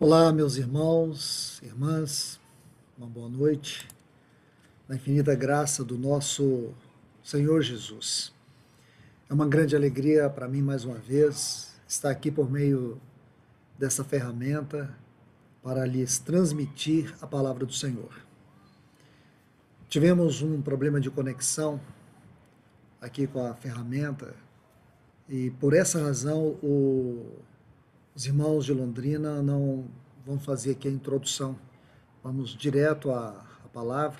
Olá, meus irmãos, irmãs, uma boa noite, na infinita graça do nosso Senhor Jesus. É uma grande alegria para mim, mais uma vez, estar aqui por meio dessa ferramenta para lhes transmitir a palavra do Senhor. Tivemos um problema de conexão aqui com a ferramenta e por essa razão o os irmãos de Londrina não vão fazer aqui a introdução. Vamos direto à, à palavra.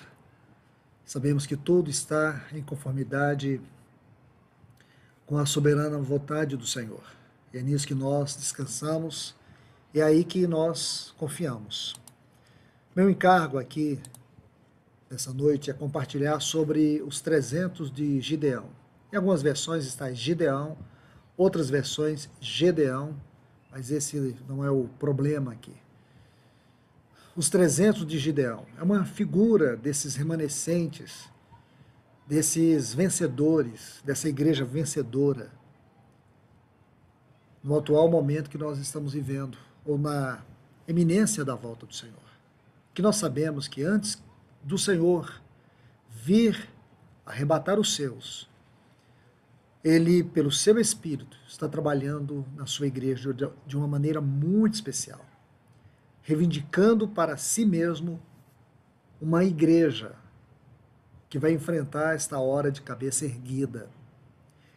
Sabemos que tudo está em conformidade com a soberana vontade do Senhor. E é nisso que nós descansamos e é aí que nós confiamos. Meu encargo aqui nessa noite é compartilhar sobre os 300 de Gideão. Em algumas versões está Gideão, outras versões Gedeão, mas esse não é o problema aqui. Os 300 de Gideão é uma figura desses remanescentes, desses vencedores, dessa igreja vencedora, no atual momento que nós estamos vivendo, ou na eminência da volta do Senhor. Que nós sabemos que antes do Senhor vir arrebatar os seus, ele, pelo seu Espírito, está trabalhando na sua igreja de uma maneira muito especial, reivindicando para si mesmo uma igreja que vai enfrentar esta hora de cabeça erguida.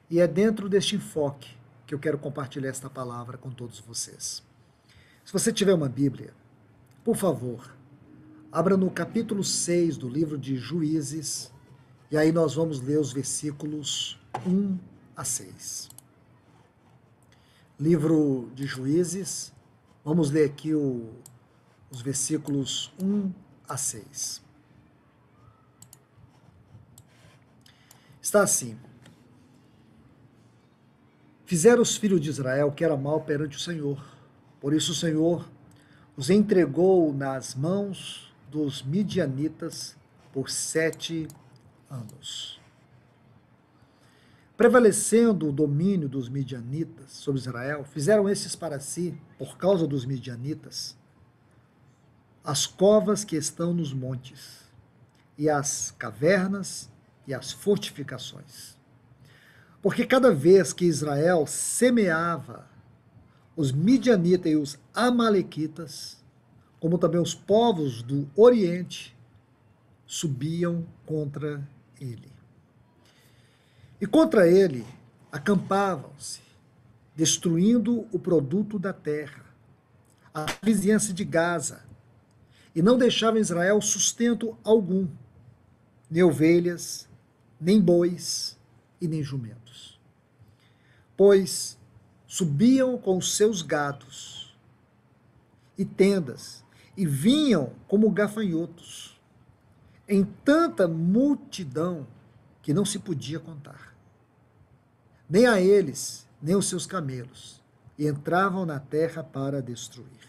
E é dentro deste enfoque que eu quero compartilhar esta palavra com todos vocês. Se você tiver uma Bíblia, por favor, abra no capítulo 6 do livro de Juízes, e aí nós vamos ler os versículos 1 a 6. Livro de Juízes, vamos ler aqui o, os versículos 1 a 6. Está assim: Fizeram os filhos de Israel que era mal perante o Senhor, por isso o Senhor os entregou nas mãos dos midianitas por sete anos. Prevalecendo o domínio dos midianitas sobre Israel, fizeram esses para si, por causa dos midianitas, as covas que estão nos montes, e as cavernas e as fortificações. Porque cada vez que Israel semeava os midianitas e os amalequitas, como também os povos do Oriente, subiam contra ele. E contra ele acampavam-se, destruindo o produto da terra, a vizinhança de Gaza, e não deixavam Israel sustento algum, nem ovelhas, nem bois e nem jumentos. Pois subiam com os seus gados e tendas, e vinham como gafanhotos, em tanta multidão que não se podia contar nem a eles, nem os seus camelos, e entravam na terra para destruir.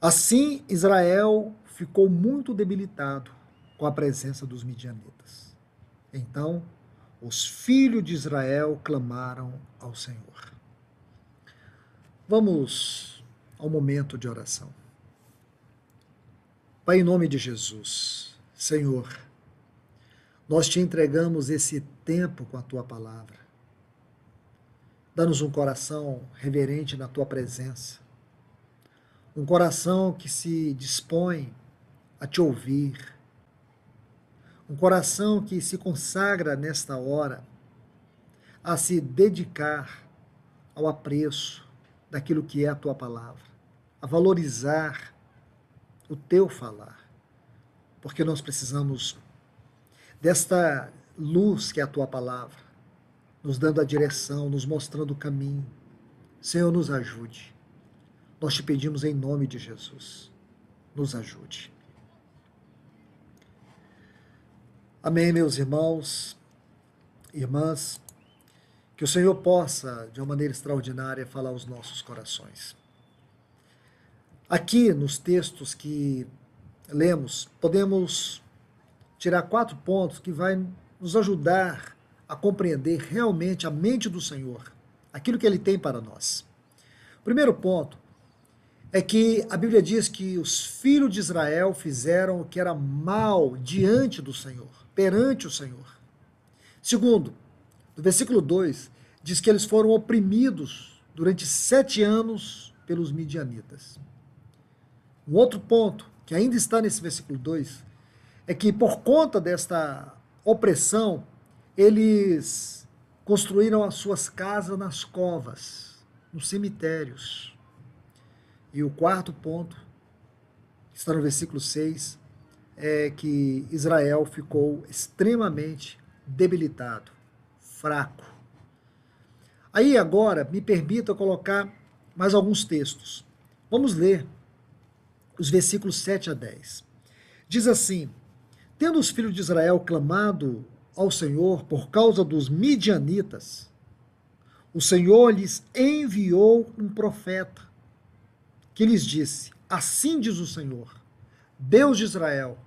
Assim, Israel ficou muito debilitado com a presença dos midianitas. Então, os filhos de Israel clamaram ao Senhor. Vamos ao momento de oração. Pai, em nome de Jesus, Senhor, nós te entregamos esse tempo com a tua palavra. Dá-nos um coração reverente na tua presença. Um coração que se dispõe a te ouvir. Um coração que se consagra nesta hora a se dedicar ao apreço daquilo que é a tua palavra, a valorizar o teu falar. Porque nós precisamos desta luz que é a tua palavra nos dando a direção, nos mostrando o caminho. Senhor, nos ajude. Nós te pedimos em nome de Jesus. Nos ajude. Amém, meus irmãos, irmãs. Que o Senhor possa, de uma maneira extraordinária, falar aos nossos corações. Aqui, nos textos que lemos, podemos tirar quatro pontos que vai nos ajudar a compreender realmente a mente do Senhor, aquilo que ele tem para nós. Primeiro ponto é que a Bíblia diz que os filhos de Israel fizeram o que era mal diante do Senhor, perante o Senhor. Segundo, no versículo 2, diz que eles foram oprimidos durante sete anos pelos midianitas. Um outro ponto, que ainda está nesse versículo 2, é que por conta desta opressão, eles construíram as suas casas nas covas, nos cemitérios. E o quarto ponto, que está no versículo 6, é que Israel ficou extremamente debilitado, fraco. Aí agora, me permita colocar mais alguns textos. Vamos ler os versículos 7 a 10. Diz assim: Tendo os filhos de Israel clamado ao Senhor por causa dos midianitas, o Senhor lhes enviou um profeta que lhes disse: Assim diz o Senhor, Deus de Israel: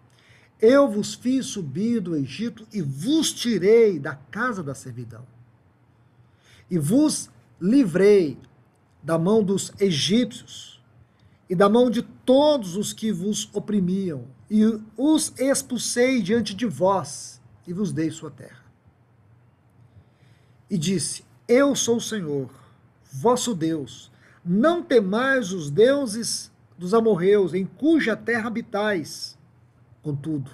Eu vos fiz subir do Egito e vos tirei da casa da servidão, e vos livrei da mão dos egípcios e da mão de todos os que vos oprimiam, e os expulsei diante de vós e vos dei sua terra. E disse: Eu sou o Senhor, vosso Deus. Não temais os deuses dos amorreus, em cuja terra habitais. Contudo,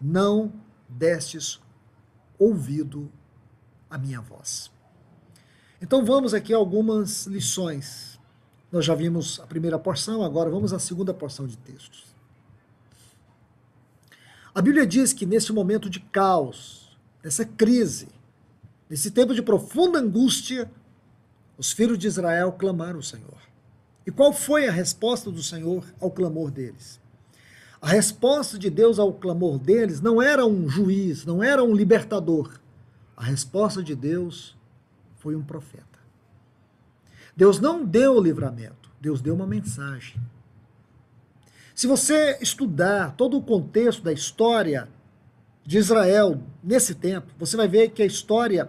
não destes ouvido a minha voz. Então vamos aqui a algumas lições. Nós já vimos a primeira porção, agora vamos à segunda porção de textos. A Bíblia diz que nesse momento de caos, nessa crise, nesse tempo de profunda angústia, os filhos de Israel clamaram ao Senhor. E qual foi a resposta do Senhor ao clamor deles? A resposta de Deus ao clamor deles não era um juiz, não era um libertador. A resposta de Deus foi um profeta. Deus não deu o livramento, Deus deu uma mensagem. Se você estudar todo o contexto da história de Israel nesse tempo, você vai ver que a história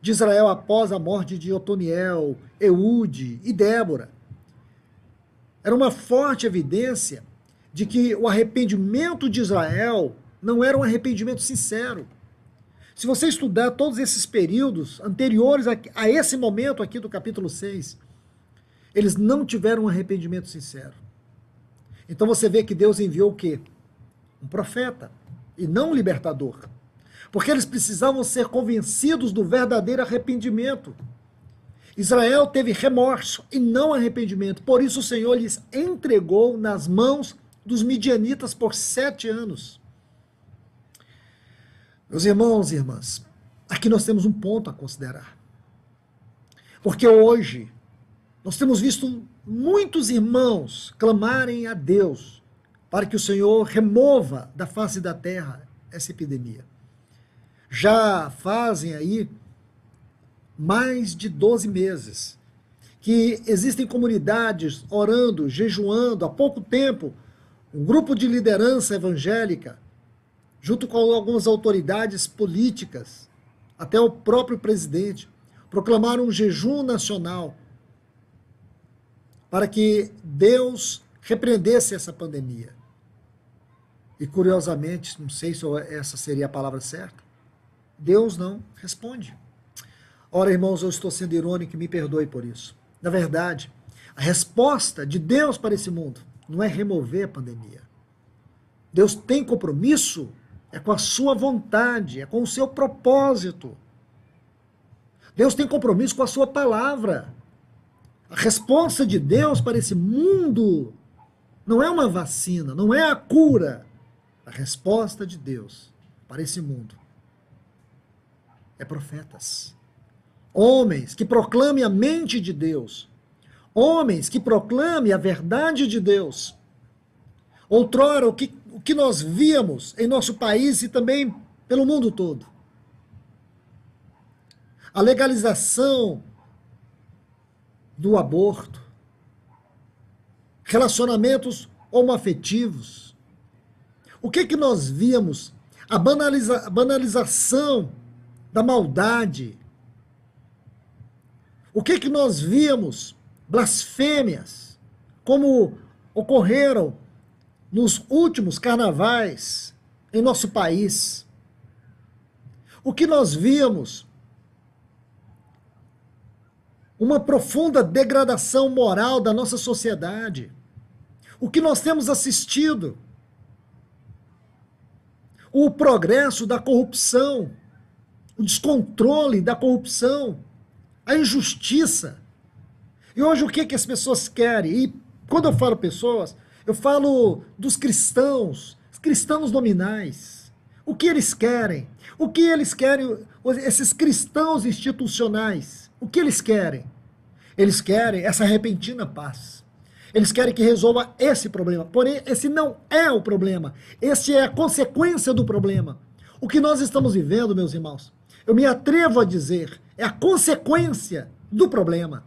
de Israel após a morte de Otoniel, Eude e Débora era uma forte evidência de que o arrependimento de Israel não era um arrependimento sincero. Se você estudar todos esses períodos anteriores a, a esse momento aqui do capítulo 6, eles não tiveram um arrependimento sincero. Então você vê que Deus enviou o quê? Um profeta e não um libertador. Porque eles precisavam ser convencidos do verdadeiro arrependimento. Israel teve remorso e não arrependimento. Por isso o Senhor lhes entregou nas mãos dos midianitas por sete anos. Meus irmãos e irmãs, aqui nós temos um ponto a considerar. Porque hoje nós temos visto muitos irmãos clamarem a Deus para que o Senhor remova da face da terra essa epidemia. Já fazem aí mais de 12 meses que existem comunidades orando, jejuando, há pouco tempo, um grupo de liderança evangélica, junto com algumas autoridades políticas, até o próprio presidente, proclamaram um jejum nacional para que Deus repreendesse essa pandemia. E curiosamente, não sei se essa seria a palavra certa, Deus não responde. Ora, irmãos, eu estou sendo irônico e me perdoe por isso. Na verdade, a resposta de Deus para esse mundo não é remover a pandemia. Deus tem compromisso é com a sua vontade, é com o seu propósito. Deus tem compromisso com a sua palavra. A resposta de Deus para esse mundo não é uma vacina, não é a cura. A resposta de Deus para esse mundo é profetas. Homens que proclamem a mente de Deus. Homens que proclamem a verdade de Deus. Outrora, o que, o que nós víamos em nosso país e também pelo mundo todo. A legalização do aborto, relacionamentos homoafetivos. O que que nós víamos? A, banaliza banalização da maldade. O que que nós víamos? Blasfêmias, como ocorreram nos últimos carnavais em nosso país. O que nós vimos? Uma profunda degradação moral da nossa sociedade. O que nós temos assistido? O progresso da corrupção, o descontrole da corrupção, a injustiça. E hoje o que, que as pessoas querem? E quando eu falo pessoas, eu falo dos cristãos, cristãos nominais. O que eles querem? O que eles querem, esses cristãos institucionais? O que eles querem? Eles querem essa repentina paz. Eles querem que resolva esse problema. Porém, esse não é o problema. Esse é a consequência do problema. O que nós estamos vivendo, meus irmãos, eu me atrevo a dizer, é a consequência do problema.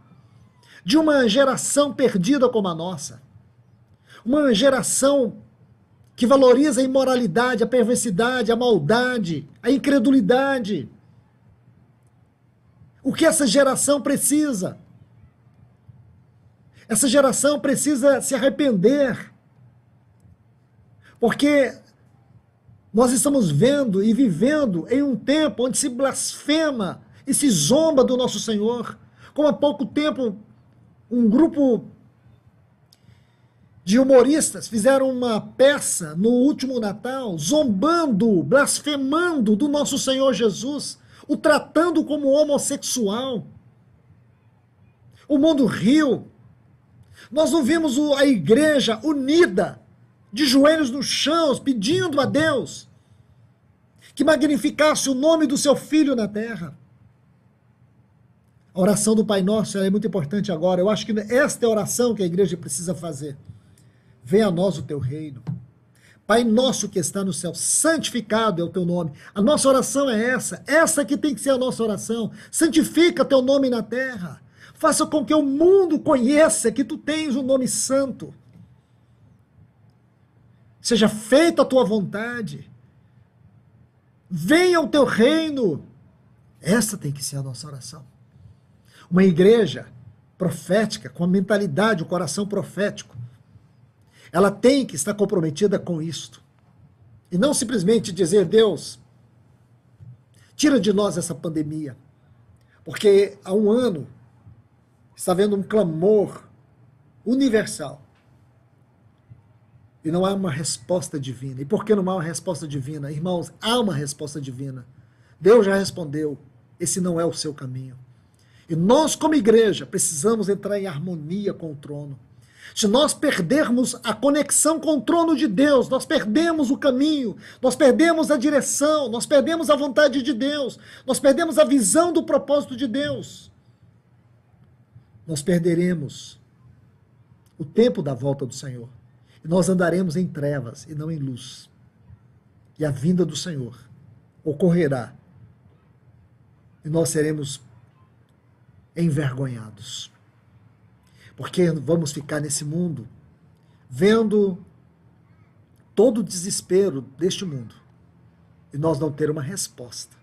De uma geração perdida como a nossa. Uma geração que valoriza a imoralidade, a perversidade, a maldade, a incredulidade. O que essa geração precisa? Essa geração precisa se arrepender. Porque nós estamos vendo e vivendo em um tempo onde se blasfema e se zomba do nosso Senhor. Como há pouco tempo um grupo de humoristas fizeram uma peça no último Natal, zombando, blasfemando do nosso Senhor Jesus, o tratando como homossexual. O mundo riu, nós não vimos a igreja unida, de joelhos no chão, pedindo a Deus que magnificasse o nome do seu filho na terra. A oração do Pai Nosso é muito importante agora. Eu acho que esta é a oração que a igreja precisa fazer. Venha a nós o teu reino. Pai nosso que está no céu, santificado é o teu nome. A nossa oração é essa, essa que tem que ser a nossa oração. Santifica teu nome na terra. Faça com que o mundo conheça que tu tens o um nome santo. Seja feita a tua vontade. Venha o teu reino. Essa tem que ser a nossa oração. Uma igreja profética, com a mentalidade, o coração profético, ela tem que estar comprometida com isto. E não simplesmente dizer, Deus, tira de nós essa pandemia. Porque há um ano está havendo um clamor universal. E não há uma resposta divina. E por que não há uma resposta divina? Irmãos, há uma resposta divina. Deus já respondeu. Esse não é o seu caminho. E nós, como igreja, precisamos entrar em harmonia com o trono. Se nós perdermos a conexão com o trono de Deus, nós perdemos o caminho, nós perdemos a direção, nós perdemos a vontade de Deus, nós perdemos a visão do propósito de Deus nós perderemos o tempo da volta do Senhor. E nós andaremos em trevas e não em luz. E a vinda do Senhor ocorrerá. E nós seremos envergonhados. Porque vamos ficar nesse mundo vendo todo o desespero deste mundo e nós não ter uma resposta.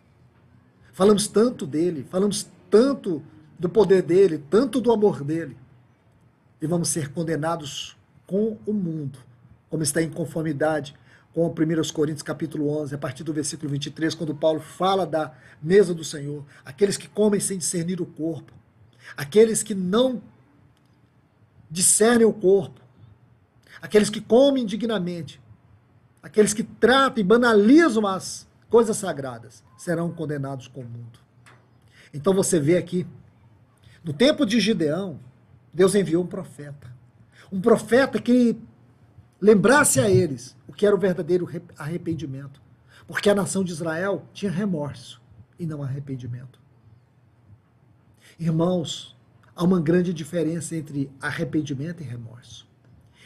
Falamos tanto dele, falamos tanto do poder dele, tanto do amor dele. E vamos ser condenados com o mundo, como está em conformidade com 1 Coríntios capítulo 11, a partir do versículo 23, quando Paulo fala da mesa do Senhor, aqueles que comem sem discernir o corpo, aqueles que não discernem o corpo, aqueles que comem indignamente, aqueles que tratam e banalizam as coisas sagradas, serão condenados com o mundo. Então você vê aqui no tempo de Gideão, Deus enviou um profeta. Um profeta que lembrasse a eles o que era o verdadeiro arrependimento. Porque a nação de Israel tinha remorso e não arrependimento. Irmãos, há uma grande diferença entre arrependimento e remorso.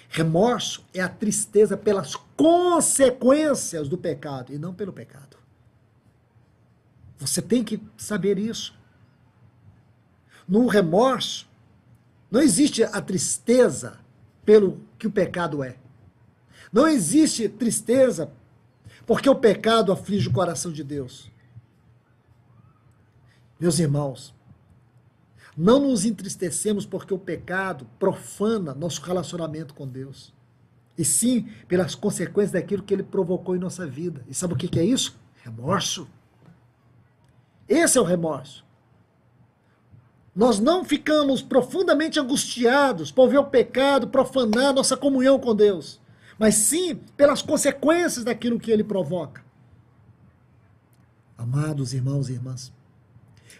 Remorso é a tristeza pelas consequências do pecado e não pelo pecado. Você tem que saber isso no remorso, não existe a tristeza pelo que o pecado é. Não existe tristeza porque o pecado aflige o coração de Deus. Meus irmãos, Não nos entristecemos porque o pecado profana nosso relacionamento com Deus. E sim pelas consequências daquilo que ele provocou em nossa vida. E sabe o que é isso? Remorso. Esse é o remorso. Nós não ficamos profundamente angustiados por ver o pecado profanar nossa comunhão com Deus, mas sim pelas consequências daquilo que ele provoca. Amados irmãos e irmãs,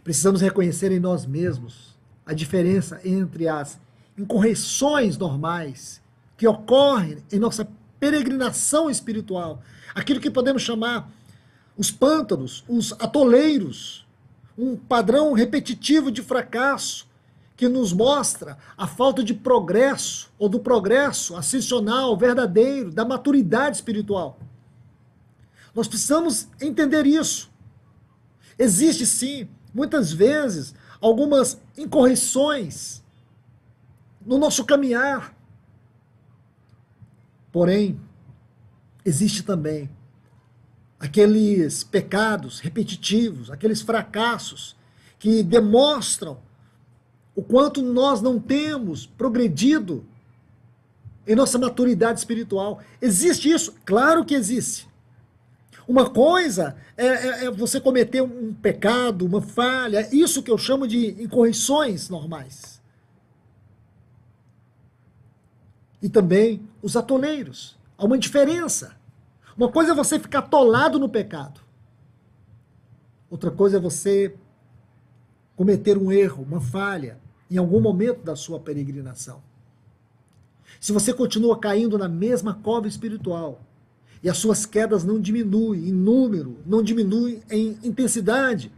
precisamos reconhecer em nós mesmos a diferença entre as incorreções normais que ocorrem em nossa peregrinação espiritual, aquilo que podemos chamar os pântanos, os atoleiros, um padrão repetitivo de fracasso que nos mostra a falta de progresso ou do progresso ascensional verdadeiro, da maturidade espiritual. Nós precisamos entender isso. Existe sim, muitas vezes, algumas incorreções no nosso caminhar. Porém, existe também aqueles pecados repetitivos, aqueles fracassos que demonstram o quanto nós não temos progredido em nossa maturidade espiritual. Existe isso? Claro que existe. Uma coisa é, é, é, você cometer um pecado, uma falha, isso que eu chamo de incorreções normais. E também os atoleiros. Há uma diferença. Uma coisa é você ficar atolado no pecado. Outra coisa é você cometer um erro, uma falha, em algum momento da sua peregrinação. Se você continua caindo na mesma cova espiritual e as suas quedas não diminuem em número, não diminuem em intensidade,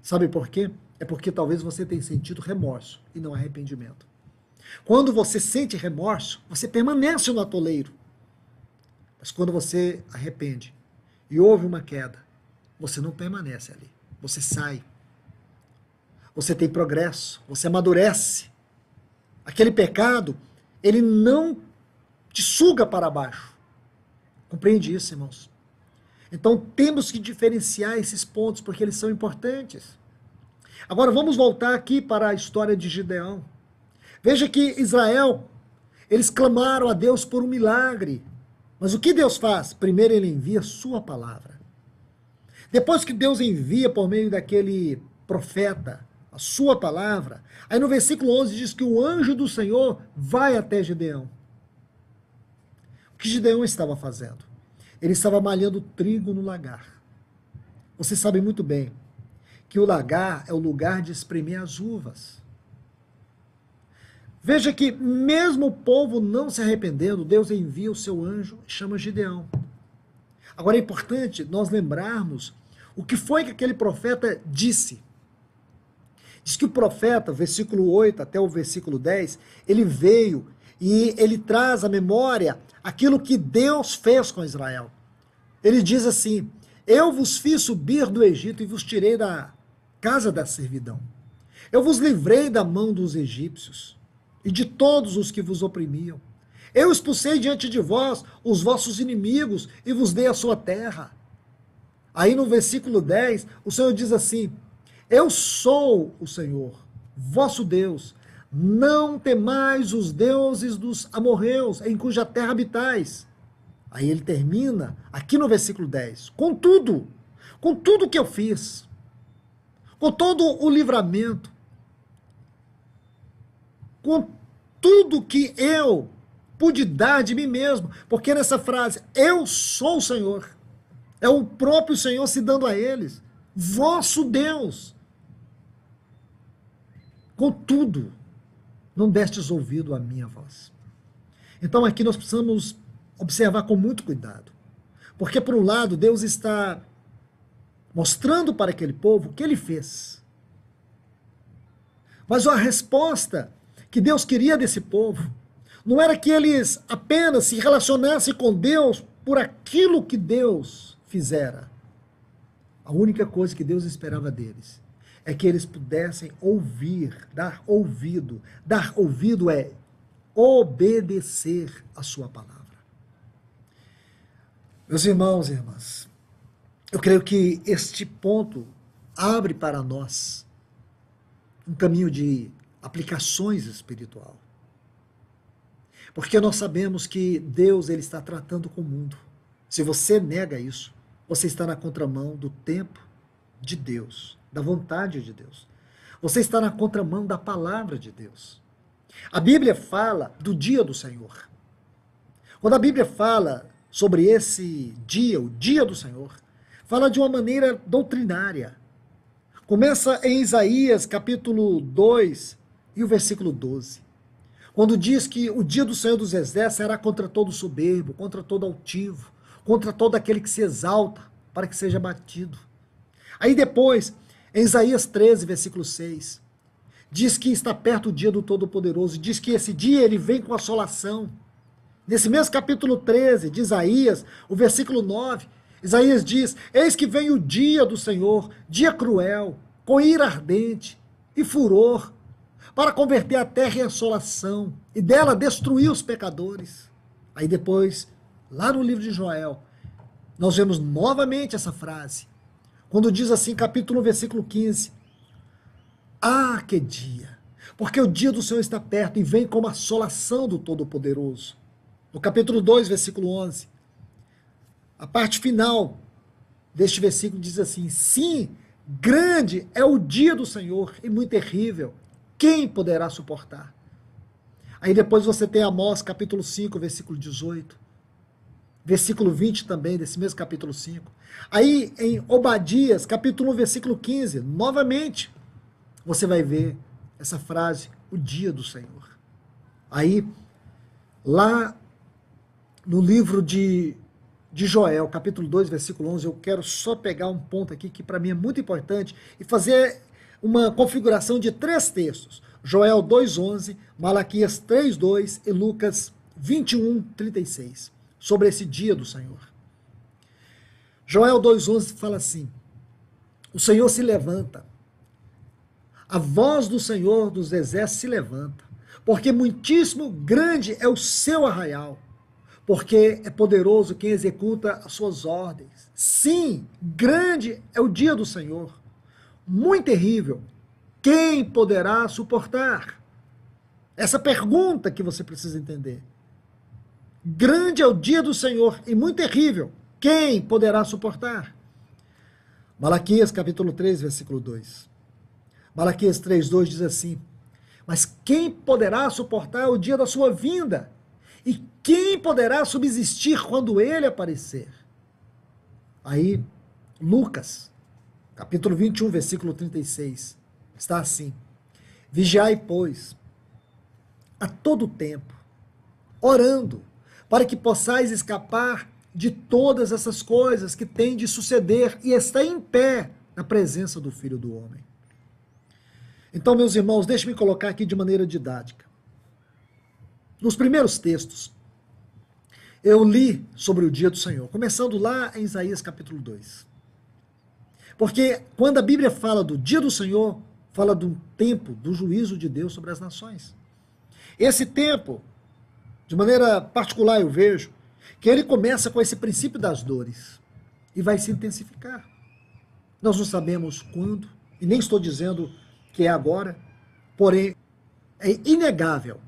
sabe por quê? É porque talvez você tenha sentido remorso e não arrependimento. Quando você sente remorso, você permanece no atoleiro. Mas quando você arrepende e houve uma queda, você não permanece ali. Você sai. Você tem progresso, você amadurece. Aquele pecado, ele não te suga para baixo. Compreende isso, irmãos? Então temos que diferenciar esses pontos porque eles são importantes. Agora vamos voltar aqui para a história de Gideão. Veja que Israel, eles clamaram a Deus por um milagre. Mas o que Deus faz? Primeiro ele envia sua palavra. Depois que Deus envia por meio daquele profeta a sua palavra, aí no versículo 11 diz que o anjo do Senhor vai até Gideão. Que Gideão estava fazendo? Ele estava malhando trigo no lagar. Você sabe muito bem que o lagar é o lugar de espremer as uvas. Veja que, mesmo o povo não se arrependendo, Deus envia o seu anjo e chama Gideão. Agora é importante nós lembrarmos o que foi que aquele profeta disse. Diz que o profeta, versículo 8 até o versículo 10, ele veio e ele traz à memória aquilo que Deus fez com Israel. Ele diz assim: Eu vos fiz subir do Egito e vos tirei da casa da servidão. Eu vos livrei da mão dos egípcios e de todos os que vos oprimiam. Eu expulsei diante de vós os vossos inimigos e vos dei a sua terra. Aí no versículo 10, o Senhor diz assim: Eu sou o Senhor, vosso Deus. Não temais os deuses dos amorreus, em cuja terra habitais. Aí ele termina, aqui no versículo 10, com tudo, com tudo que eu fiz, com todo o livramento, com tudo que eu pude dar de mim mesmo. Porque nessa frase, eu sou o Senhor. É o próprio Senhor se dando a eles. Vosso Deus. Contudo, não destes ouvido à minha voz. Então aqui nós precisamos observar com muito cuidado. Porque, por um lado, Deus está mostrando para aquele povo o que ele fez. Mas a resposta que Deus queria desse povo não era que eles apenas se relacionassem com Deus por aquilo que Deus fizera. A única coisa que Deus esperava deles é que eles pudessem ouvir, dar ouvido. Dar ouvido é obedecer a sua palavra. Meus irmãos e irmãs, eu creio que este ponto abre para nós um caminho de aplicações espiritual. Porque nós sabemos que Deus ele está tratando com o mundo. Se você nega isso, você está na contramão do tempo de Deus, da vontade de Deus. Você está na contramão da palavra de Deus. A Bíblia fala do dia do Senhor. Quando a Bíblia fala sobre esse dia, o dia do Senhor, fala de uma maneira doutrinária. Começa em Isaías capítulo 2 e o versículo 12. Quando diz que o dia do Senhor dos Exércitos será contra todo soberbo, contra todo altivo, contra todo aquele que se exalta, para que seja batido. Aí depois, em Isaías 13, versículo 6, diz que está perto o dia do Todo-Poderoso, diz que esse dia ele vem com assolação. Nesse mesmo capítulo 13 de Isaías, o versículo 9, Isaías diz: Eis que vem o dia do Senhor, dia cruel, com ira ardente e furor, para converter a terra em assolação e dela destruir os pecadores. Aí depois, lá no livro de Joel, nós vemos novamente essa frase, quando diz assim, capítulo 1, versículo 15: Ah, que dia! Porque o dia do Senhor está perto e vem como assolação do Todo-Poderoso. No capítulo 2, versículo 11, a parte final deste versículo diz assim: Sim, grande é o dia do Senhor e muito terrível. Quem poderá suportar? Aí depois você tem Amós, capítulo 5, versículo 18. Versículo 20 também, desse mesmo capítulo 5. Aí em Obadias, capítulo 1, versículo 15, novamente, você vai ver essa frase, o dia do Senhor. Aí, lá no livro de de Joel, capítulo 2, versículo 11, eu quero só pegar um ponto aqui que para mim é muito importante e fazer uma configuração de três textos. Joel 2:11, Malaquias 3:2 e Lucas 21:36, sobre esse dia do Senhor. Joel 2:11 fala assim: O Senhor se levanta. A voz do Senhor dos exércitos se levanta, porque muitíssimo grande é o seu arraial porque é poderoso quem executa as suas ordens. Sim, grande é o dia do Senhor, muito terrível. Quem poderá suportar? Essa pergunta que você precisa entender. Grande é o dia do Senhor e muito terrível. Quem poderá suportar? Malaquias capítulo 3, versículo 2. Malaquias 3, 2 diz assim: Mas quem poderá suportar o dia da sua vinda? E quem poderá subsistir quando ele aparecer? Aí, Lucas, capítulo 21, versículo 36, está assim: Vigiai, pois, a todo tempo, orando, para que possais escapar de todas essas coisas que têm de suceder e estar em pé na presença do Filho do Homem. Então, meus irmãos, deixe-me colocar aqui de maneira didática. Nos primeiros textos, eu li sobre o dia do Senhor, começando lá em Isaías capítulo 2. Porque quando a Bíblia fala do dia do Senhor, fala de um tempo do juízo de Deus sobre as nações. Esse tempo, de maneira particular, eu vejo que ele começa com esse princípio das dores e vai se intensificar. Nós não sabemos quando, e nem estou dizendo que é agora, porém é inegável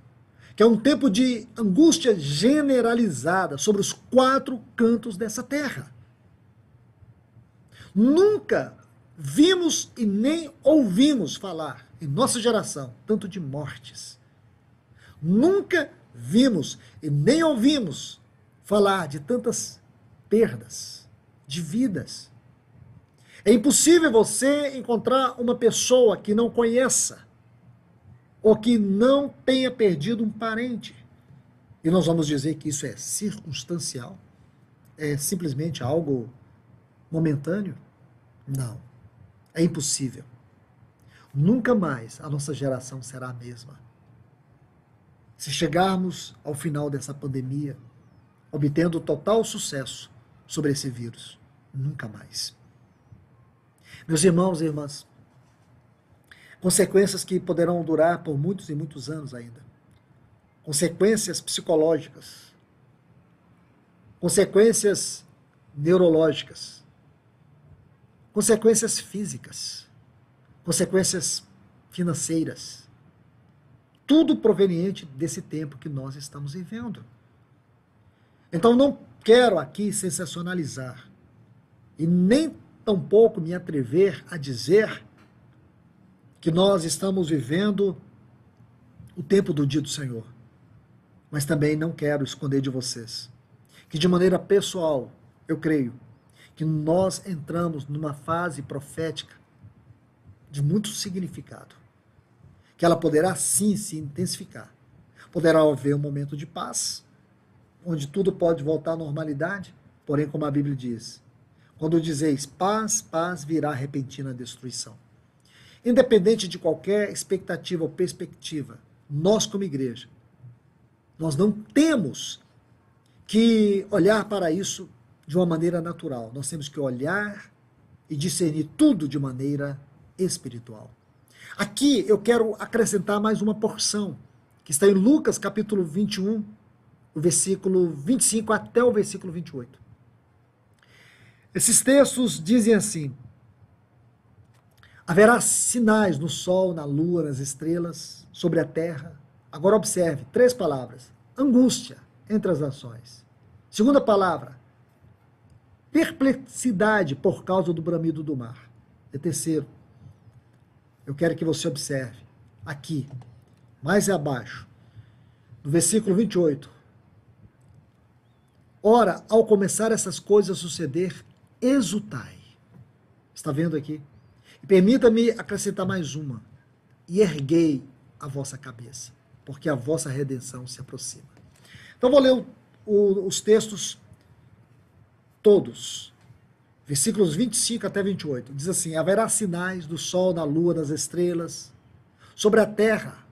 que é um tempo de angústia generalizada sobre os quatro cantos dessa terra. Nunca vimos e nem ouvimos falar em nossa geração tanto de mortes. Nunca vimos e nem ouvimos falar de tantas perdas de vidas. É impossível você encontrar uma pessoa que não conheça ou que não tenha perdido um parente. E nós vamos dizer que isso é circunstancial? É simplesmente algo momentâneo? Não. É impossível. Nunca mais a nossa geração será a mesma. Se chegarmos ao final dessa pandemia, obtendo total sucesso sobre esse vírus, nunca mais. Meus irmãos e irmãs, consequências que poderão durar por muitos e muitos anos ainda. Consequências psicológicas, consequências neurológicas, consequências físicas, consequências financeiras. Tudo proveniente desse tempo que nós estamos vivendo. Então não quero aqui sensacionalizar e nem tampouco me atrever a dizer que nós estamos vivendo o tempo do dia do Senhor. Mas também não quero esconder de vocês que, de maneira pessoal, eu creio que nós entramos numa fase profética de muito significado, que ela poderá sim se intensificar. Poderá haver um momento de paz, onde tudo pode voltar à normalidade, porém, como a Bíblia diz, quando dizeis paz, paz virá repentina destruição. Independente de qualquer expectativa ou perspectiva, nós, como igreja, nós não temos que olhar para isso de uma maneira natural. Nós temos que olhar e discernir tudo de maneira espiritual. Aqui eu quero acrescentar mais uma porção, que está em Lucas capítulo 21, o versículo 25 até o versículo 28. Esses textos dizem assim: Haverá sinais no sol, na lua, nas estrelas, sobre a terra. Agora observe, três palavras: angústia entre as nações. Segunda palavra, perplexidade por causa do bramido do mar. E terceiro, eu quero que você observe aqui, mais abaixo, no versículo 28. Ora, ao começar essas coisas a suceder, exultai. Está vendo aqui? Permita-me acrescentar mais uma. E erguei a vossa cabeça, porque a vossa redenção se aproxima. Então vou ler o, o, os textos todos. Versículos 25 até 28. Diz assim: Haverá sinais do sol, da lua, das estrelas, sobre a terra,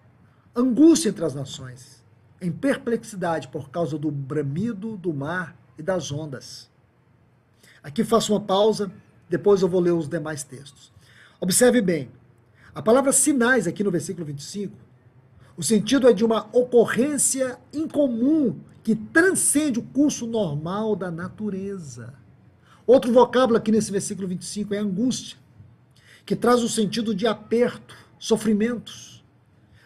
angústia entre as nações em perplexidade por causa do bramido do mar e das ondas. Aqui faço uma pausa, depois eu vou ler os demais textos. Observe bem, a palavra sinais aqui no versículo 25, o sentido é de uma ocorrência incomum que transcende o curso normal da natureza. Outro vocábulo aqui nesse versículo 25 é angústia, que traz o sentido de aperto, sofrimentos.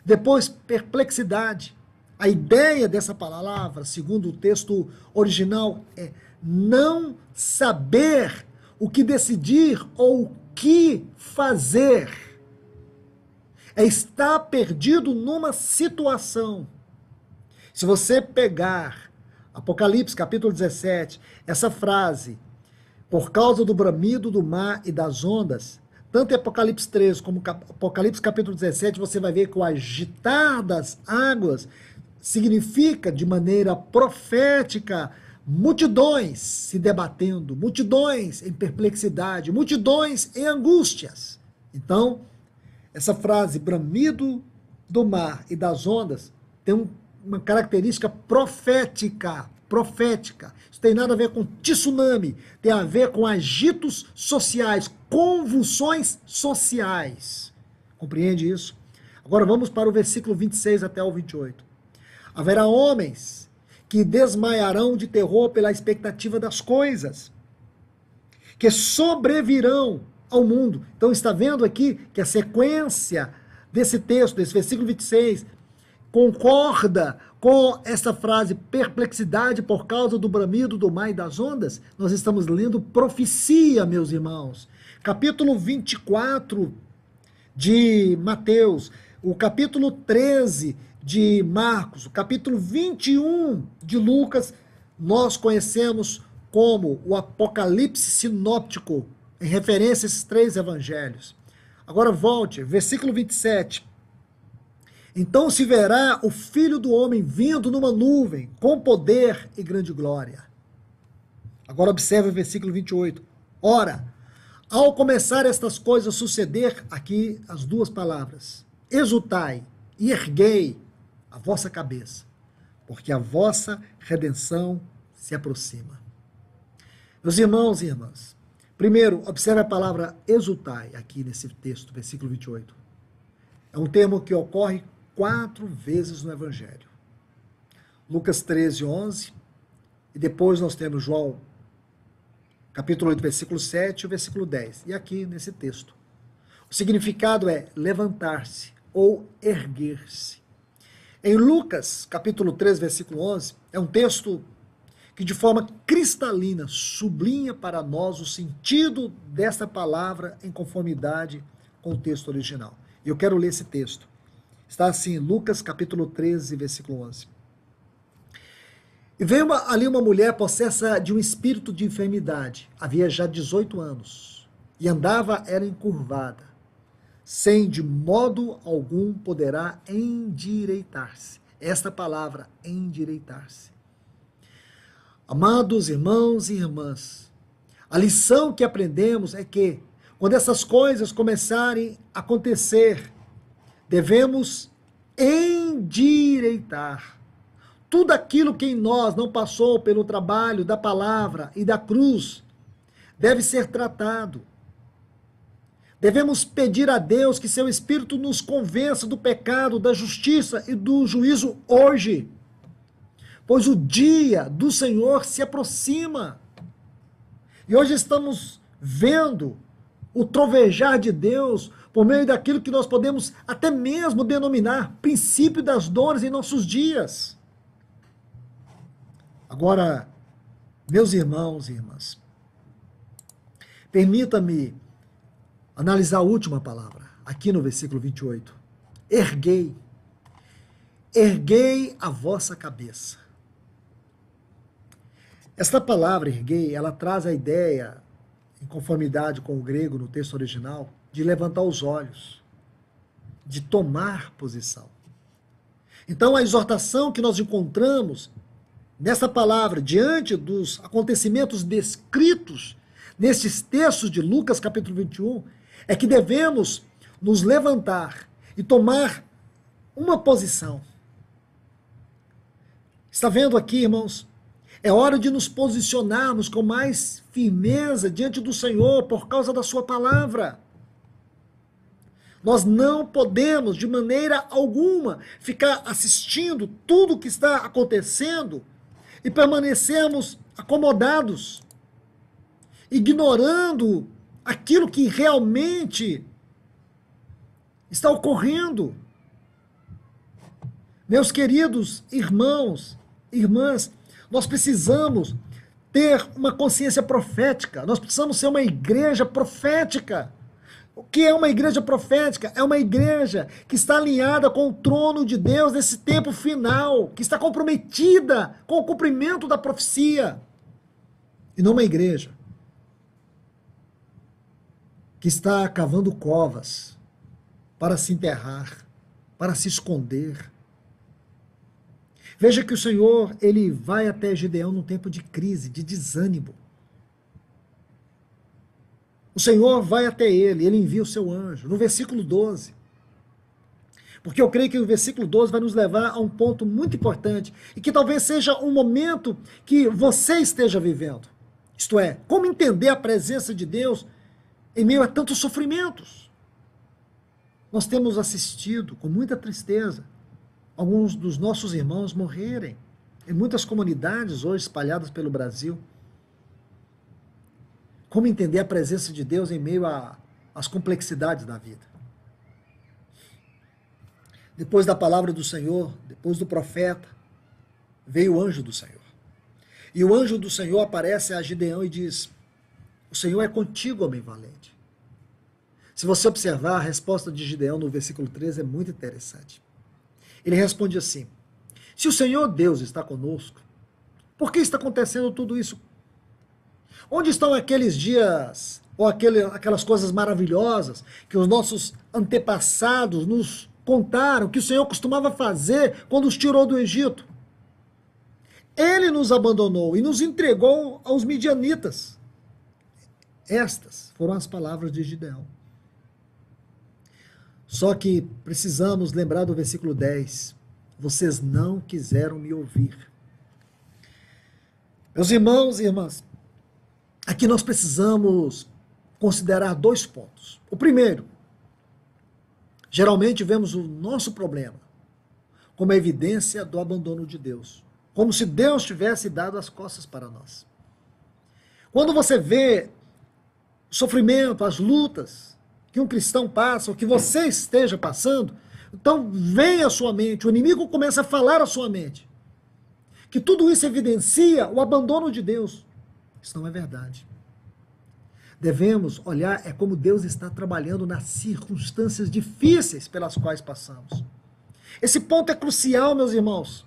Depois, perplexidade, a ideia dessa palavra, segundo o texto original, é não saber o que decidir ou o que fazer. É estar perdido numa situação. Se você pegar Apocalipse capítulo 17, essa frase, por causa do bramido do mar e das ondas, tanto em Apocalipse 13 como Apocalipse capítulo 17, você vai ver que o agitar das águas significa de maneira profética multidões se debatendo, multidões em perplexidade, multidões em angústias. Então, essa frase, bramido do mar e das ondas, tem um, uma característica profética. Profética. Isso tem nada a ver com tsunami, tem a ver com agitos sociais, convulsões sociais. Compreende isso? Agora vamos para o versículo 26 até o 28. Haverá homens que desmaiarão de terror pela expectativa das coisas, que sobrevirão ao mundo. Então está vendo aqui que a sequência desse texto, desse versículo 26, concorda com essa frase perplexidade por causa do bramido do mar e das ondas? Nós estamos lendo profecia, meus irmãos. Capítulo 24 de Mateus, o capítulo 13 de Marcos, o capítulo 21 de Lucas, nós conhecemos como o Apocalipse sinóptico, em referência a esses três evangelhos. Agora volte, versículo 27. Então se verá o filho do homem vindo numa nuvem, com poder e grande glória. Agora observe o versículo 28. Ora, ao começar estas coisas suceder, aqui as duas palavras, exultai e erguei a vossa cabeça, porque a vossa redenção se aproxima. Meus irmãos e irmãs, primeiro, observe a palavra exultai aqui nesse texto, versículo 28. É um termo que ocorre quatro vezes no Evangelho. Lucas 13, 11, e depois nós temos João, capítulo 8, versículo 7 e versículo 10, e aqui nesse texto. O significado é levantar-se ou erguer-se. Em Lucas, capítulo 3, versículo 11, é um texto que de forma cristalina sublinha para nós o sentido dessa palavra em conformidade com o texto original. E eu quero ler esse texto. Está assim, Lucas capítulo 13, versículo 11. E veio uma, ali uma mulher possessa de um espírito de enfermidade, havia já 18 anos, e andava ela encurvada, sem de modo algum poderá endireitar-se. Esta palavra, endireitar-se. Amados irmãos e irmãs, a lição que aprendemos é que, quando essas coisas começarem a acontecer, devemos endireitar tudo aquilo que em nós não passou pelo trabalho da palavra e da cruz deve ser tratado. Devemos pedir a Deus que seu Espírito nos convença do pecado, da justiça e do juízo hoje, pois o dia do Senhor se aproxima. E hoje estamos vendo o trovejar de Deus por meio daquilo que nós podemos até mesmo denominar princípio das dores em nossos dias. Agora, meus irmãos e irmãs, permita-me analisar a última palavra, aqui no versículo 28. Erguei, erguei a vossa cabeça. Esta palavra erguei, ela traz a ideia, em conformidade com o grego no texto original, de levantar os olhos, de tomar posição. Então, a exortação que nós encontramos nessa palavra, diante dos acontecimentos descritos nesses textos de Lucas capítulo 21, é que devemos nos levantar e tomar uma posição. Está vendo aqui, irmãos? É hora de nos posicionarmos com mais firmeza diante do Senhor por causa da Sua palavra. Nós não podemos, de maneira alguma, ficar assistindo tudo o que está acontecendo e permanecermos acomodados, ignorando aquilo que realmente está ocorrendo. Meus queridos irmãos, irmãs, nós precisamos ter uma consciência profética, nós precisamos ser uma igreja profética. O que é uma igreja profética? É uma igreja que está alinhada com o trono de Deus nesse tempo final, que está comprometida com o cumprimento da profecia. E não uma igreja que está cavando covas para se enterrar, para se esconder. Veja que o Senhor, ele vai até Gideão num tempo de crise, de desânimo. O Senhor vai até ele, ele envia o seu anjo. No versículo 12. Porque eu creio que o versículo 12 vai nos levar a um ponto muito importante e que talvez seja um momento que você esteja vivendo. Isto é, como entender a presença de Deus em meio a tantos sofrimentos. Nós temos assistido com muita tristeza alguns dos nossos irmãos morrerem em muitas comunidades hoje espalhadas pelo Brasil. Como entender a presença de Deus em meio às complexidades da vida? Depois da palavra do Senhor, depois do profeta, veio o anjo do Senhor. E o anjo do Senhor aparece a Gideão e diz: O Senhor é contigo, homem valente. Se você observar, a resposta de Gideão no versículo 13 é muito interessante. Ele responde assim: Se o Senhor Deus está conosco, por que está acontecendo tudo isso Onde estão aqueles dias ou aquele, aquelas coisas maravilhosas que os nossos antepassados nos contaram que o Senhor costumava fazer quando os tirou do Egito? Ele nos abandonou e nos entregou aos midianitas. Estas foram as palavras de Gideão. Só que precisamos lembrar do versículo 10. Vocês não quiseram me ouvir. Meus irmãos e irmãs, aqui nós precisamos considerar dois pontos. O primeiro, geralmente vemos o nosso problema como evidência do abandono de Deus, como se Deus tivesse dado as costas para nós. Quando você vê o sofrimento, as lutas, que um cristão passa, ou que você esteja passando, então vem à sua mente, o inimigo começa a falar à sua mente. Que tudo isso evidencia o abandono de Deus. Isso não é verdade. Devemos olhar é como Deus está trabalhando nas circunstâncias difíceis pelas quais passamos. Esse ponto é crucial, meus irmãos.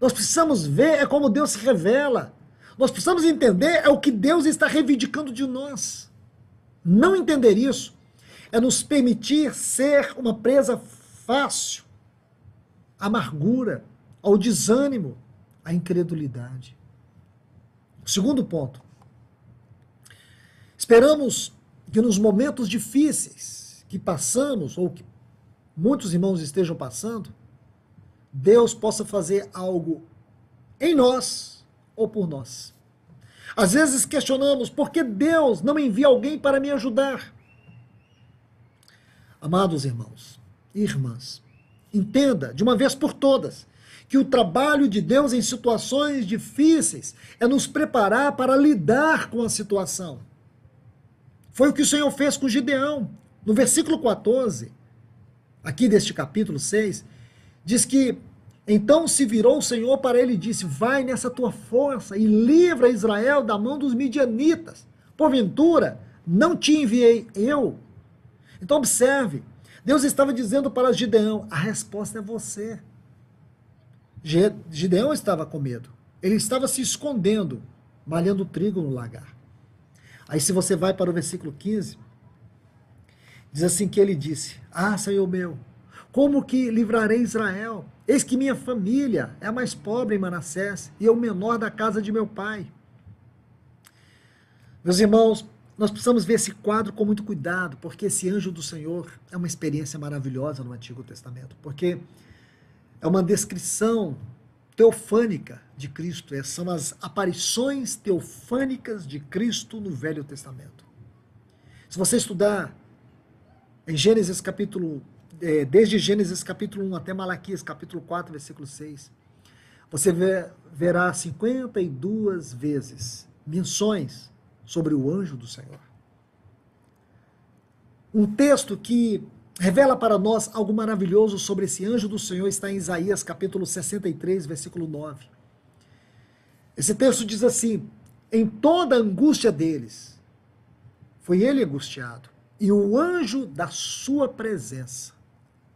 Nós precisamos ver é como Deus se revela. Nós precisamos entender é o que Deus está reivindicando de nós. Não entender isso é nos permitir ser uma presa fácil à amargura, ao desânimo, à incredulidade. Segundo ponto. Esperamos que nos momentos difíceis que passamos, ou que muitos irmãos estejam passando, Deus possa fazer algo em nós ou por nós. Às vezes questionamos por que Deus não envia alguém para me ajudar. Amados irmãos irmãs, entenda de uma vez por todas que o trabalho de Deus em situações difíceis é nos preparar para lidar com a situação. Foi o que o Senhor fez com Gideão. No versículo 14, aqui deste capítulo 6, diz que então se virou o Senhor para ele e disse: Vai nessa tua força e livra Israel da mão dos midianitas. Porventura, não te enviei eu então observe, Deus estava dizendo para Gideão: a resposta é você. Gideão estava com medo. Ele estava se escondendo, malhando trigo no lagar. Aí, se você vai para o versículo 15, diz assim que ele disse: Ah, Senhor meu, como que livrarei Israel? Eis que minha família é a mais pobre em Manassés e eu o menor da casa de meu pai. Meus irmãos, nós precisamos ver esse quadro com muito cuidado, porque esse anjo do Senhor é uma experiência maravilhosa no Antigo Testamento, porque é uma descrição teofânica de Cristo, é, são as aparições teofânicas de Cristo no Velho Testamento. Se você estudar em Gênesis capítulo, é, desde Gênesis capítulo 1 até Malaquias capítulo 4, versículo 6, você verá 52 vezes menções sobre o anjo do Senhor. Um texto que revela para nós algo maravilhoso sobre esse anjo do Senhor está em Isaías capítulo 63, versículo 9. Esse texto diz assim: Em toda a angústia deles, foi ele angustiado, e o anjo da sua presença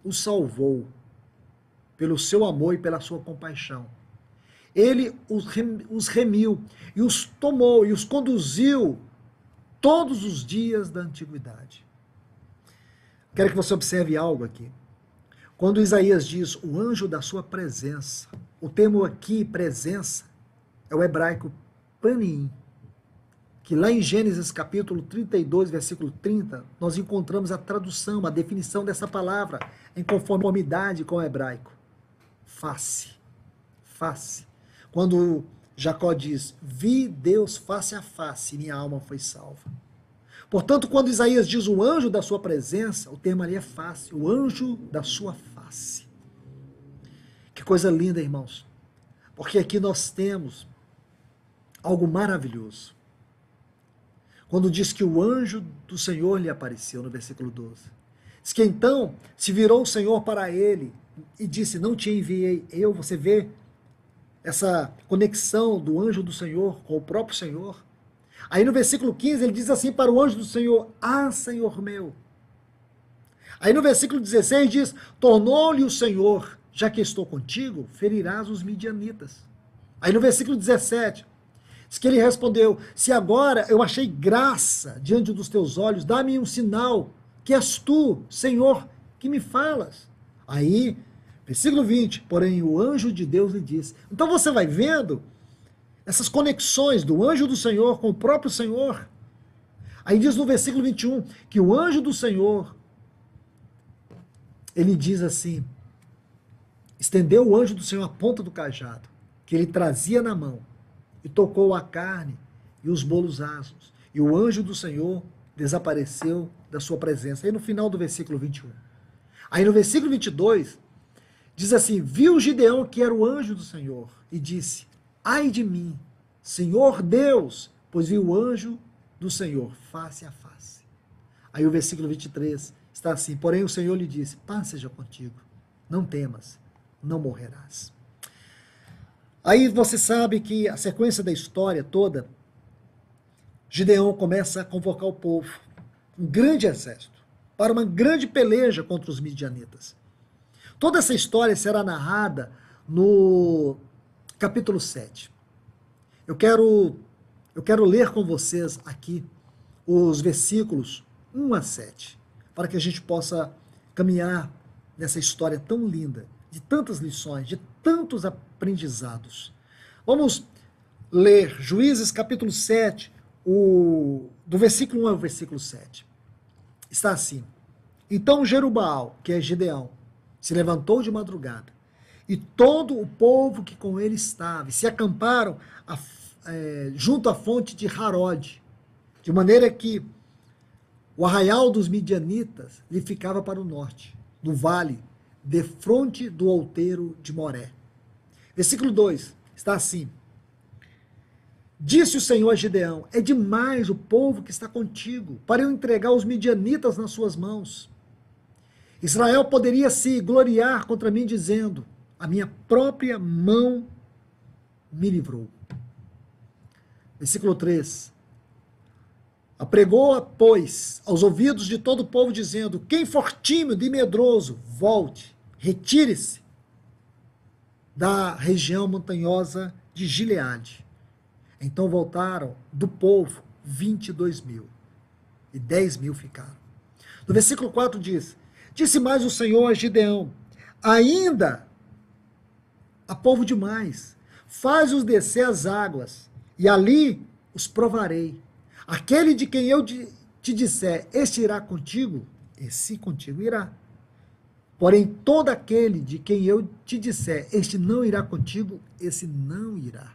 o salvou pelo seu amor e pela sua compaixão ele os remiu e os tomou e os conduziu todos os dias da antiguidade. Quero que você observe algo aqui. Quando Isaías diz o anjo da sua presença, o termo aqui, presença, é o hebraico panim, que lá em Gênesis capítulo 32, versículo 30, nós encontramos a tradução, a definição dessa palavra em conformidade com o hebraico. Face. Face. Quando Jacó diz: Vi Deus face a face, minha alma foi salva. Portanto, quando Isaías diz o anjo da sua presença, o termo ali é face, o anjo da sua face. Que coisa linda, irmãos. Porque aqui nós temos algo maravilhoso. Quando diz que o anjo do Senhor lhe apareceu, no versículo 12. Diz que então se virou o Senhor para ele e disse: Não te enviei eu. Você vê essa conexão do anjo do Senhor com o próprio Senhor. Aí no versículo 15 ele diz assim para o anjo do Senhor: Ah, Senhor meu. Aí no versículo 16 diz: Tornou-lhe o Senhor, já que estou contigo, ferirás os midianitas. Aí no versículo 17 diz que ele respondeu: Se agora eu achei graça diante dos teus olhos, dá-me um sinal que és tu, Senhor, que me falas. Aí Versículo 20, porém o anjo de Deus lhe disse. Então você vai vendo essas conexões do anjo do Senhor com o próprio Senhor. Aí diz no versículo 21 que o anjo do Senhor, ele diz assim: estendeu o anjo do Senhor a ponta do cajado, que ele trazia na mão, e tocou a carne e os bolos asmos. E o anjo do Senhor desapareceu da sua presença. Aí no final do versículo 21. Aí no versículo 22, Diz assim: Viu Gideão que era o anjo do Senhor e disse: Ai de mim, Senhor Deus, pois vi o anjo do Senhor face a face. Aí o versículo 23 está assim: Porém o Senhor lhe disse: Paz seja contigo, não temas, não morrerás. Aí você sabe que a sequência da história toda, Gideão começa a convocar o povo, um grande exército, para uma grande peleja contra os midianitas. Toda essa história será narrada no capítulo 7. Eu quero eu quero ler com vocês aqui os versículos 1 a 7, para que a gente possa caminhar nessa história tão linda, de tantas lições, de tantos aprendizados. Vamos ler Juízes capítulo 7, o, do versículo 1 ao versículo 7. Está assim: Então Jerubaal, que é Gideão, se levantou de madrugada, e todo o povo que com ele estava, se acamparam a, é, junto à fonte de Harod, de maneira que o arraial dos midianitas lhe ficava para o norte, no vale, de fronte do outeiro de Moré. Versículo 2 está assim: Disse o Senhor a Gideão: É demais o povo que está contigo, para eu entregar os midianitas nas suas mãos. Israel poderia se gloriar contra mim, dizendo: A minha própria mão me livrou. Versículo 3. Apregou-a, pois, aos ouvidos de todo o povo, dizendo: Quem for tímido e medroso, volte, retire-se da região montanhosa de Gileade. Então voltaram do povo 22 mil, e 10 mil ficaram. No versículo 4 diz: Disse mais o Senhor a Gideão: Ainda há povo demais, faz-os descer as águas, e ali os provarei. Aquele de quem eu te disser, este irá contigo, esse contigo irá. Porém, todo aquele de quem eu te disser, este não irá contigo, esse não irá.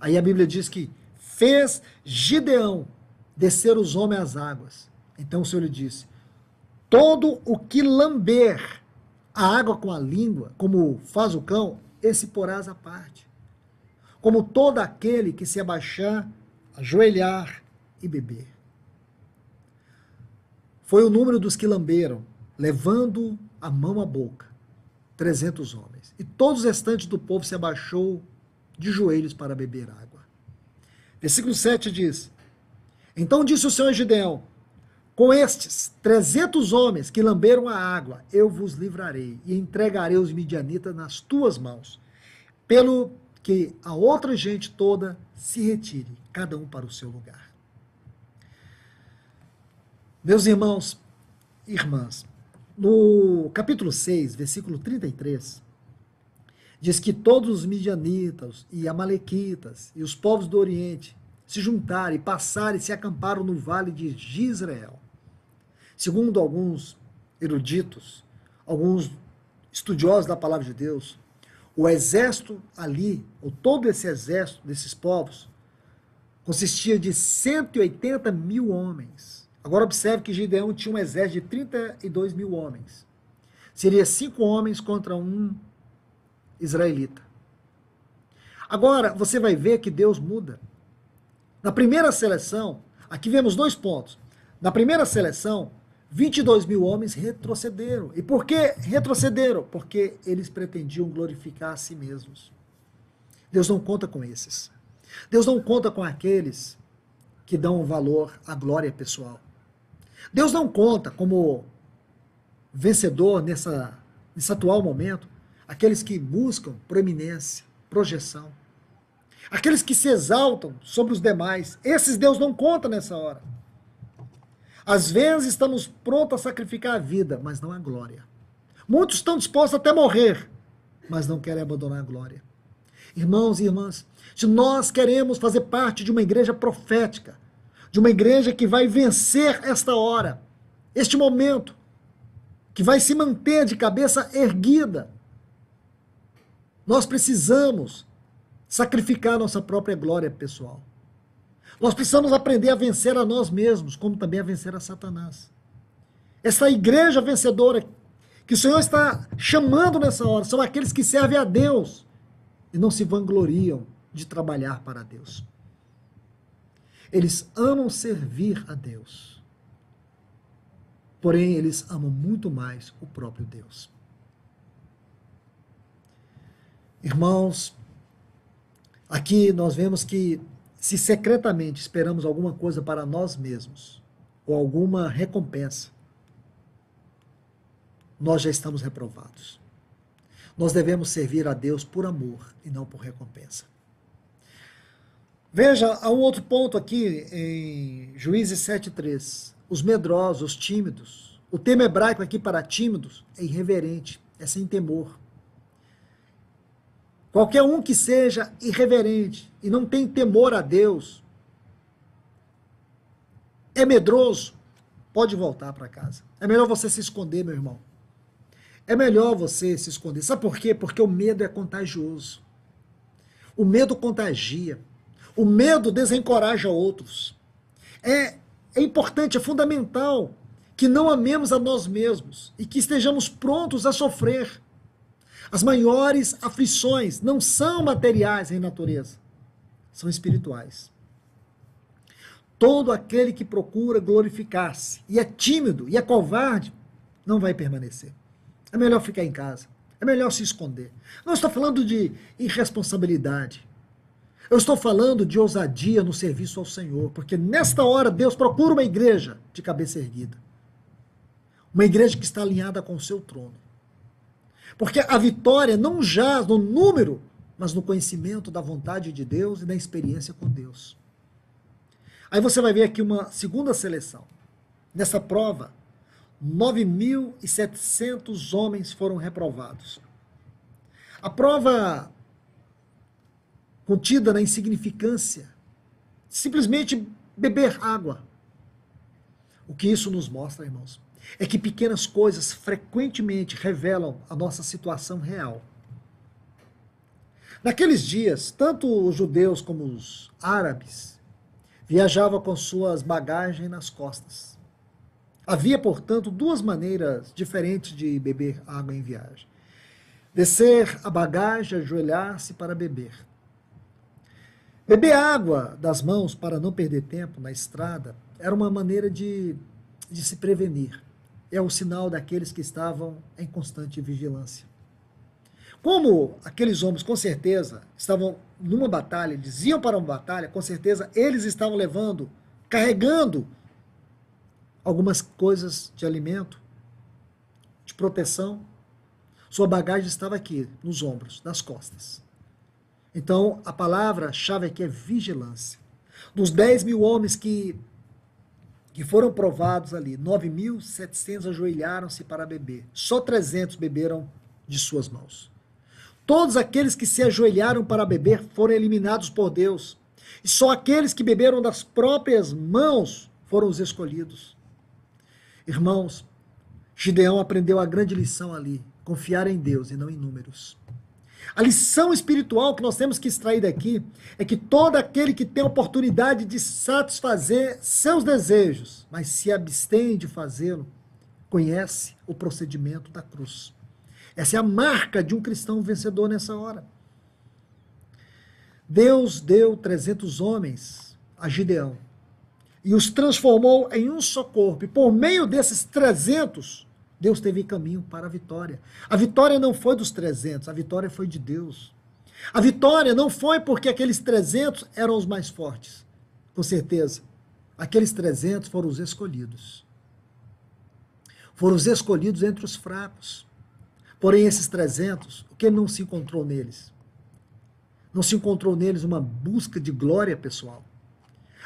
Aí a Bíblia diz que fez Gideão descer os homens às águas. Então o Senhor lhe disse: Todo o que lamber a água com a língua, como faz o cão, esse porás à parte. Como todo aquele que se abaixar, ajoelhar e beber. Foi o número dos que lamberam, levando a mão à boca, trezentos homens. E todos os restantes do povo se abaixou de joelhos para beber água. Versículo 7 diz: Então disse o Senhor Gideão: com estes trezentos homens que lamberam a água, eu vos livrarei e entregarei os midianitas nas tuas mãos, pelo que a outra gente toda se retire, cada um para o seu lugar. Meus irmãos irmãs, no capítulo 6, versículo 33, diz que todos os midianitas e amalequitas e os povos do Oriente se juntaram e passaram e se acamparam no vale de Gisrael. Segundo alguns eruditos, alguns estudiosos da palavra de Deus, o exército ali, ou todo esse exército desses povos, consistia de 180 mil homens. Agora observe que Gideão tinha um exército de 32 mil homens. Seria cinco homens contra um israelita. Agora, você vai ver que Deus muda. Na primeira seleção, aqui vemos dois pontos. Na primeira seleção, 22 mil homens retrocederam. E por que retrocederam? Porque eles pretendiam glorificar a si mesmos. Deus não conta com esses. Deus não conta com aqueles que dão valor à glória pessoal. Deus não conta como vencedor nessa, nesse atual momento aqueles que buscam proeminência, projeção. Aqueles que se exaltam sobre os demais. Esses Deus não conta nessa hora. Às vezes estamos prontos a sacrificar a vida, mas não a glória. Muitos estão dispostos até morrer, mas não querem abandonar a glória. Irmãos e irmãs, se nós queremos fazer parte de uma igreja profética, de uma igreja que vai vencer esta hora, este momento, que vai se manter de cabeça erguida, nós precisamos sacrificar nossa própria glória pessoal. Nós precisamos aprender a vencer a nós mesmos, como também a vencer a Satanás. Essa igreja vencedora que o Senhor está chamando nessa hora são aqueles que servem a Deus e não se vangloriam de trabalhar para Deus. Eles amam servir a Deus Porém, eles amam muito mais o próprio Deus. Irmãos, aqui nós vemos que se secretamente esperamos alguma coisa para nós mesmos, ou alguma recompensa, nós já estamos reprovados. Nós devemos servir a Deus por amor e não por recompensa. Veja, há um outro ponto aqui em Juízes 7,3. Os medrosos, os tímidos. O termo hebraico aqui para tímidos é irreverente, é sem temor. Qualquer um que seja irreverente e não tem temor a Deus, é medroso, pode voltar para casa. É melhor você se esconder, meu irmão. É melhor você se esconder. Sabe por quê? Porque o medo é contagioso. O medo contagia. O medo desencoraja outros. É, é importante, é fundamental que não amemos a nós mesmos e que estejamos prontos a sofrer as maiores aflições não são materiais em natureza, são espirituais. Todo aquele que procura glorificar-se e é tímido e é covarde, não vai permanecer. É melhor ficar em casa. É melhor se esconder. Não estou falando de irresponsabilidade. Eu estou falando de ousadia no serviço ao Senhor, porque nesta hora Deus procura uma igreja de cabeça erguida. Uma igreja que está alinhada com o seu trono. Porque a vitória não jaz no número, mas no conhecimento da vontade de Deus e da experiência com Deus. Aí você vai ver aqui uma segunda seleção. Nessa prova, 9.700 homens foram reprovados. A prova contida na insignificância, simplesmente beber água. O que isso nos mostra, irmãos? É que pequenas coisas frequentemente revelam a nossa situação real. Naqueles dias, tanto os judeus como os árabes viajavam com suas bagagens nas costas. Havia, portanto, duas maneiras diferentes de beber água em viagem: descer a bagagem, ajoelhar-se para beber. Beber água das mãos para não perder tempo na estrada era uma maneira de, de se prevenir é o sinal daqueles que estavam em constante vigilância. Como aqueles homens, com certeza, estavam numa batalha, eles iam para uma batalha, com certeza eles estavam levando, carregando algumas coisas de alimento, de proteção. Sua bagagem estava aqui, nos ombros, nas costas. Então, a palavra-chave aqui é vigilância. Dos 10 mil homens que que foram provados ali, 9.700 ajoelharam-se para beber. Só 300 beberam de suas mãos. Todos aqueles que se ajoelharam para beber foram eliminados por Deus. E só aqueles que beberam das próprias mãos foram os escolhidos. Irmãos, Gideão aprendeu a grande lição ali: confiar em Deus e não em números. A lição espiritual que nós temos que extrair daqui é que todo aquele que tem oportunidade de satisfazer seus desejos, mas se abstém de fazê-lo, conhece o procedimento da cruz. Essa é a marca de um cristão vencedor nessa hora. Deus deu 300 homens a Gideão e os transformou em um só corpo. E por meio desses 300, Deus teve caminho para a vitória. A vitória não foi dos 300, a vitória foi de Deus. A vitória não foi porque aqueles 300 eram os mais fortes. Com certeza. Aqueles 300 foram os escolhidos. Foram os escolhidos entre os fracos. Porém, esses 300, o que não se encontrou neles? Não se encontrou neles uma busca de glória pessoal.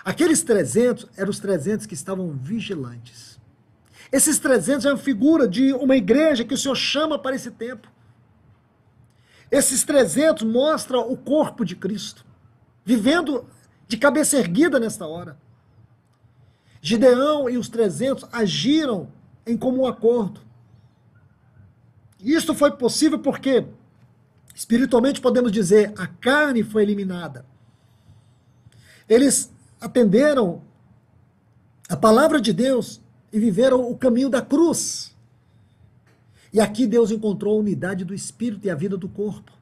Aqueles 300 eram os 300 que estavam vigilantes. Esses 300 é uma figura de uma igreja que o Senhor chama para esse tempo. Esses 300 mostram o corpo de Cristo, vivendo de cabeça erguida nesta hora. Gideão e os 300 agiram em comum acordo. Isso foi possível porque, espiritualmente, podemos dizer, a carne foi eliminada. Eles atenderam a palavra de Deus e viveram o caminho da cruz. E aqui Deus encontrou a unidade do espírito e a vida do corpo.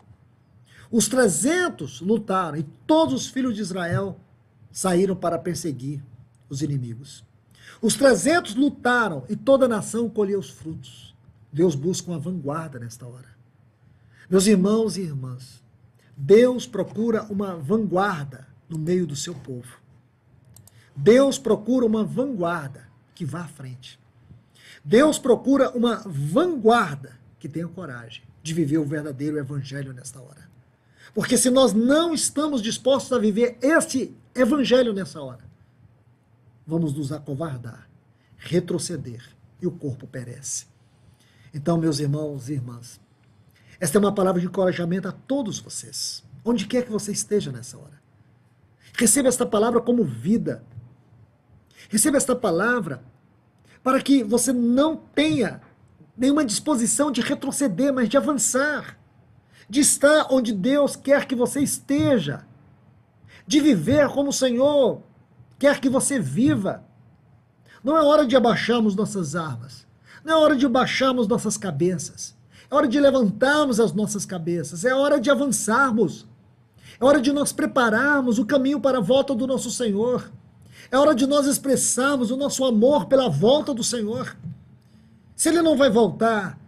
Os 300 lutaram e todos os filhos de Israel saíram para perseguir os inimigos. Os 300 lutaram e toda a nação colheu os frutos. Deus busca uma vanguarda nesta hora. Meus irmãos e irmãs, Deus procura uma vanguarda no meio do seu povo. Deus procura uma vanguarda que vá à frente. Deus procura uma vanguarda que tenha coragem de viver o verdadeiro evangelho nesta hora. Porque se nós não estamos dispostos a viver este evangelho nessa hora, vamos nos acovardar, retroceder e o corpo perece. Então, meus irmãos e irmãs, esta é uma palavra de encorajamento a todos vocês, onde quer que você esteja nessa hora. Receba esta palavra como vida. Receba esta palavra para que você não tenha nenhuma disposição de retroceder, mas de avançar, de estar onde Deus quer que você esteja, de viver como o Senhor quer que você viva. Não é hora de abaixarmos nossas armas, não é hora de baixarmos nossas cabeças, é hora de levantarmos as nossas cabeças, é hora de avançarmos. É hora de nós prepararmos o caminho para a volta do nosso Senhor. É hora de nós expressarmos o nosso amor pela volta do Senhor. Se ele não vai voltar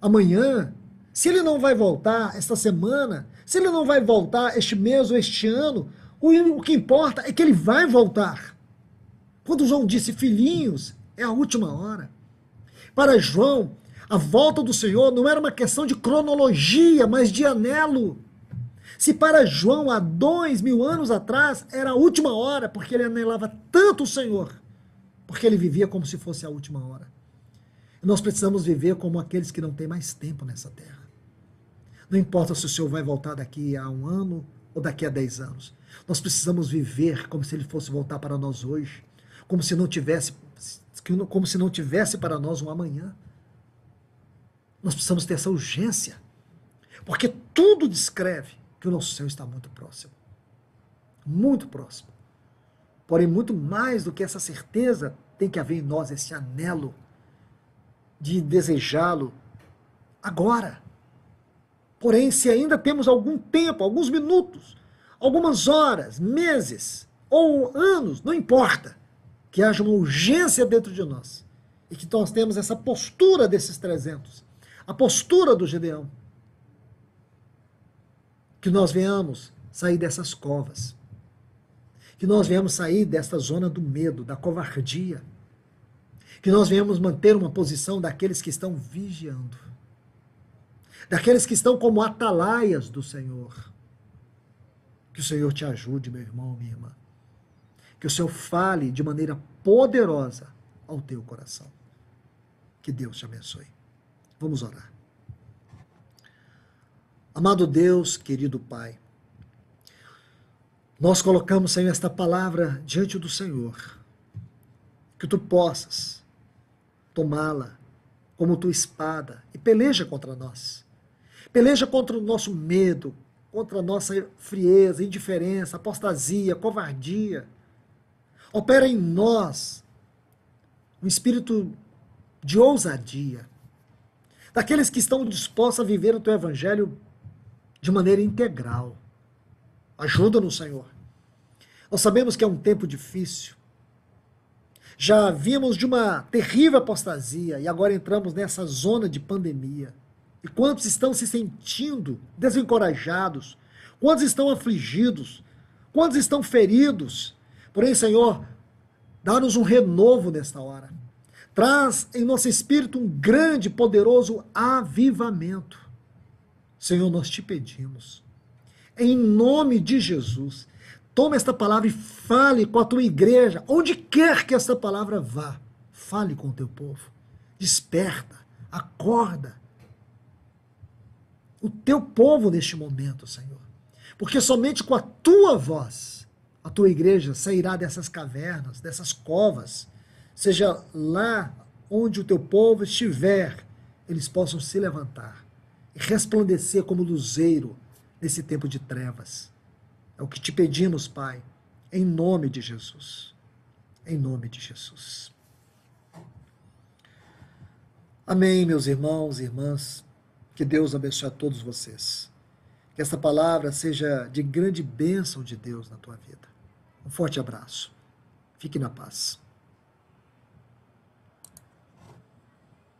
amanhã, se ele não vai voltar esta semana, se ele não vai voltar este mês ou este ano, o, que importa é que ele vai voltar. Quando João disse filhinhos, é a última hora. Para João, a volta do Senhor não era uma questão de cronologia, mas de anelo. Se para João, há dois mil anos atrás, era a última hora, porque ele anelava tanto o Senhor, porque ele vivia como se fosse a última hora. Nós precisamos viver como aqueles que não têm mais tempo nessa terra. Não importa se o Senhor vai voltar daqui a um ano ou daqui a dez anos. Nós precisamos viver como se ele fosse voltar para nós hoje, como se não tivesse, como se não tivesse para nós um amanhã. Nós precisamos ter essa urgência, porque tudo descreve que o nosso céu está muito próximo. Muito próximo. Porém, muito mais do que essa certeza, tem que haver em nós esse anelo de desejá-lo agora. Porém, se ainda temos algum tempo, alguns minutos, algumas horas, meses ou anos, não importa, que haja uma urgência dentro de nós e que nós temos essa postura desses 300, a postura do Gedeão, que nós venhamos sair dessas covas, que nós venhamos sair desta zona do medo, da covardia, que nós venhamos manter uma posição daqueles que estão vigiando, daqueles que estão como atalaias do Senhor. Que o Senhor te ajude, meu irmão, minha irmã. Que o Senhor fale de maneira poderosa ao teu coração. Que Deus te abençoe. Vamos orar. Amado Deus, querido Pai, nós colocamos, Senhor, esta palavra diante do Senhor, que tu possas tomá-la como tua espada e peleja contra nós. Peleja contra o nosso medo, contra a nossa frieza, indiferença, apostasia, covardia. Opera em nós um espírito de ousadia, daqueles que estão dispostos a viver o teu evangelho de maneira integral. Ajuda-nos, Senhor. Nós sabemos que é um tempo difícil. Já vimos de uma terrível apostasia e agora entramos nessa zona de pandemia. E quantos estão se sentindo desencorajados? Quantos estão afligidos? Quantos estão feridos? Porém, Senhor, dá-nos um renovo nesta hora. Traz em nosso espírito um grande, poderoso avivamento. Senhor, nós te pedimos, em nome de Jesus, toma esta palavra e fale com a tua igreja, onde quer que esta palavra vá. Fale com o teu povo. Desperta, acorda. O teu povo neste momento, Senhor. Porque somente com a tua voz a tua igreja sairá dessas cavernas, dessas covas, seja lá onde o teu povo estiver, eles possam se levantar resplandecer como luzeiro nesse tempo de trevas. É o que te pedimos, Pai, em nome de Jesus. Em nome de Jesus. Amém, meus irmãos e irmãs. Que Deus abençoe a todos vocês. Que essa palavra seja de grande bênção de Deus na tua vida. Um forte abraço. Fique na paz.